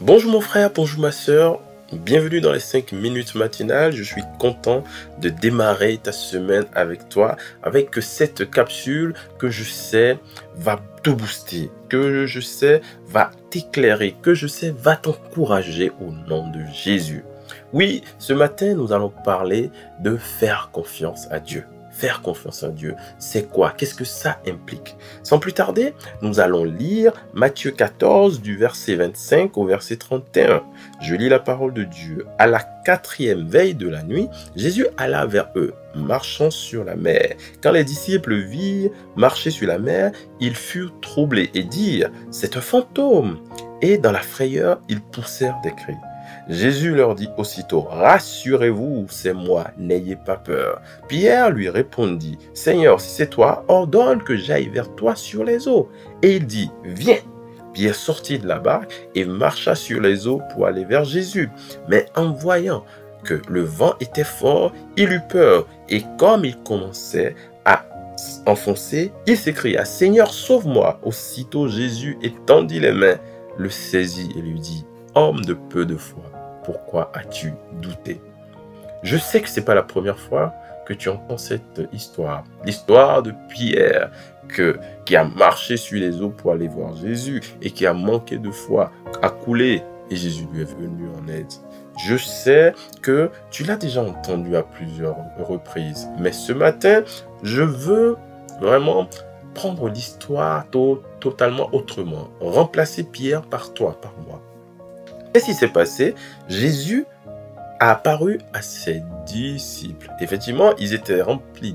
Bonjour mon frère, bonjour ma soeur, bienvenue dans les 5 minutes matinales. Je suis content de démarrer ta semaine avec toi, avec cette capsule que je sais va te booster, que je sais va t'éclairer, que je sais va t'encourager au nom de Jésus. Oui, ce matin, nous allons parler de faire confiance à Dieu faire confiance en Dieu, c'est quoi? Qu'est-ce que ça implique? Sans plus tarder, nous allons lire Matthieu 14 du verset 25 au verset 31. Je lis la parole de Dieu. À la quatrième veille de la nuit, Jésus alla vers eux, marchant sur la mer. Quand les disciples virent marcher sur la mer, ils furent troublés et dirent, c'est un fantôme. Et dans la frayeur, ils poussèrent des cris. Jésus leur dit aussitôt, Rassurez-vous, c'est moi, n'ayez pas peur. Pierre lui répondit, Seigneur, si c'est toi, ordonne que j'aille vers toi sur les eaux. Et il dit, Viens. Pierre sortit de la barque et marcha sur les eaux pour aller vers Jésus. Mais en voyant que le vent était fort, il eut peur, et comme il commençait à enfoncer, il s'écria, Seigneur, sauve-moi. Aussitôt Jésus étendit les mains, le saisit et lui dit, Homme de peu de foi, pourquoi as-tu douté? Je sais que ce n'est pas la première fois que tu entends cette histoire. L'histoire de Pierre que, qui a marché sur les eaux pour aller voir Jésus et qui a manqué de foi, a coulé et Jésus lui est venu en aide. Je sais que tu l'as déjà entendu à plusieurs reprises, mais ce matin, je veux vraiment prendre l'histoire totalement autrement, remplacer Pierre par toi, par moi. Qu'est-ce qui s'est passé Jésus a apparu à ses disciples. Effectivement, ils étaient remplis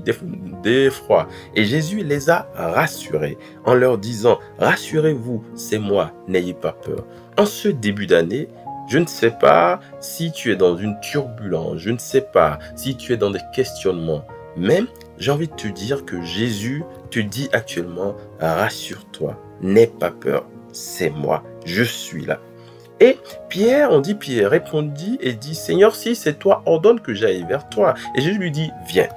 d'effroi. Et Jésus les a rassurés en leur disant, rassurez-vous, c'est moi, n'ayez pas peur. En ce début d'année, je ne sais pas si tu es dans une turbulence, je ne sais pas si tu es dans des questionnements, mais j'ai envie de te dire que Jésus te dit actuellement, rassure-toi, n'aie pas peur, c'est moi, je suis là. Et Pierre, on dit Pierre répondit et dit, Seigneur, si c'est toi, ordonne que j'aille vers toi. Et Jésus lui dit, viens.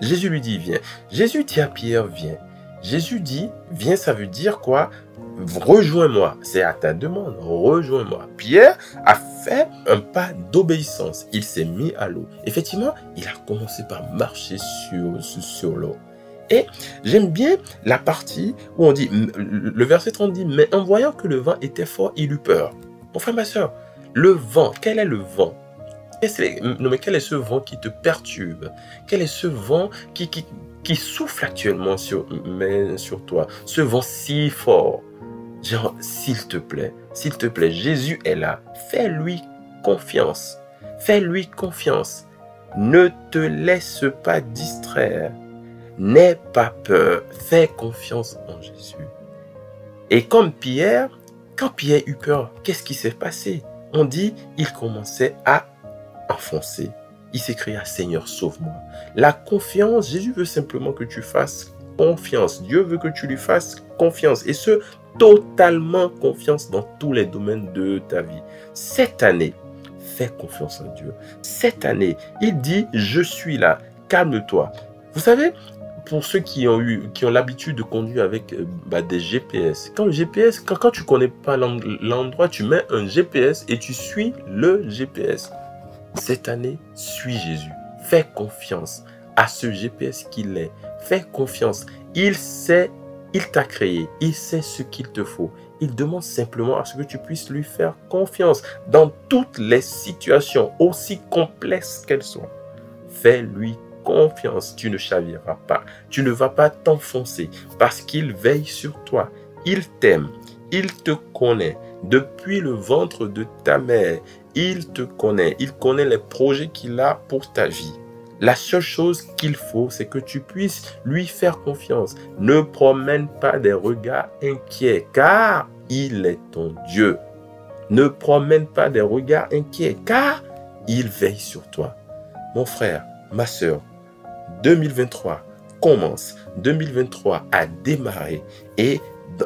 Jésus lui dit, viens. Jésus dit à Pierre, viens. Jésus dit, viens, ça veut dire quoi? Rejoins-moi. C'est à ta demande. Rejoins-moi. Pierre a fait un pas d'obéissance. Il s'est mis à l'eau. Effectivement, il a commencé par marcher sur, sur l'eau. Et j'aime bien la partie où on dit, le verset 30 dit, mais en voyant que le vent était fort, il eut peur. Mon frère, ma soeur, le vent, quel est le vent? Non, mais quel est ce vent qui te perturbe? Quel est ce vent qui, qui, souffle actuellement sur, mais sur toi? Ce vent si fort. Genre, s'il te plaît, s'il te plaît, Jésus est là. Fais-lui confiance. Fais-lui confiance. Ne te laisse pas distraire. N'aie pas peur. Fais confiance en Jésus. Et comme Pierre, quand Pierre eut peur, qu'est-ce qui s'est passé? On dit, il commençait à enfoncer. Il s'écria, Seigneur, sauve-moi. La confiance, Jésus veut simplement que tu fasses confiance. Dieu veut que tu lui fasses confiance. Et ce, totalement confiance dans tous les domaines de ta vie. Cette année, fais confiance en Dieu. Cette année, il dit, je suis là. Calme-toi. Vous savez, pour ceux qui ont eu, qui ont l'habitude de conduire avec euh, bah, des GPS, quand le GPS, quand, quand tu connais pas l'endroit, tu mets un GPS et tu suis le GPS. Cette année, suis Jésus. Fais confiance à ce GPS qu'il est. Fais confiance. Il sait, il t'a créé. Il sait ce qu'il te faut. Il demande simplement à ce que tu puisses lui faire confiance dans toutes les situations, aussi complexes qu'elles soient. Fais-lui confiance, tu ne chaviras pas. Tu ne vas pas t'enfoncer parce qu'il veille sur toi. Il t'aime. Il te connaît. Depuis le ventre de ta mère, il te connaît. Il connaît les projets qu'il a pour ta vie. La seule chose qu'il faut, c'est que tu puisses lui faire confiance. Ne promène pas des regards inquiets, car il est ton Dieu. Ne promène pas des regards inquiets, car il veille sur toi. Mon frère, ma soeur, 2023 commence. 2023 a démarré et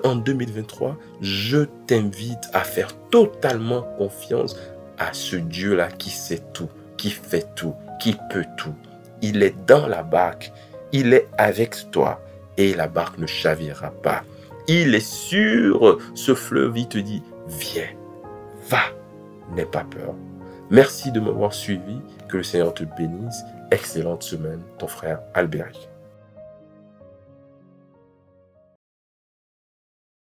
en 2023, je t'invite à faire totalement confiance à ce Dieu-là qui sait tout, qui fait tout, qui peut tout. Il est dans la barque, il est avec toi et la barque ne chavira pas. Il est sur ce fleuve, il te dit, viens, Va, n'aie pas peur. Merci de m'avoir suivi. Que le Seigneur te bénisse. Excellente semaine, ton frère Albéric.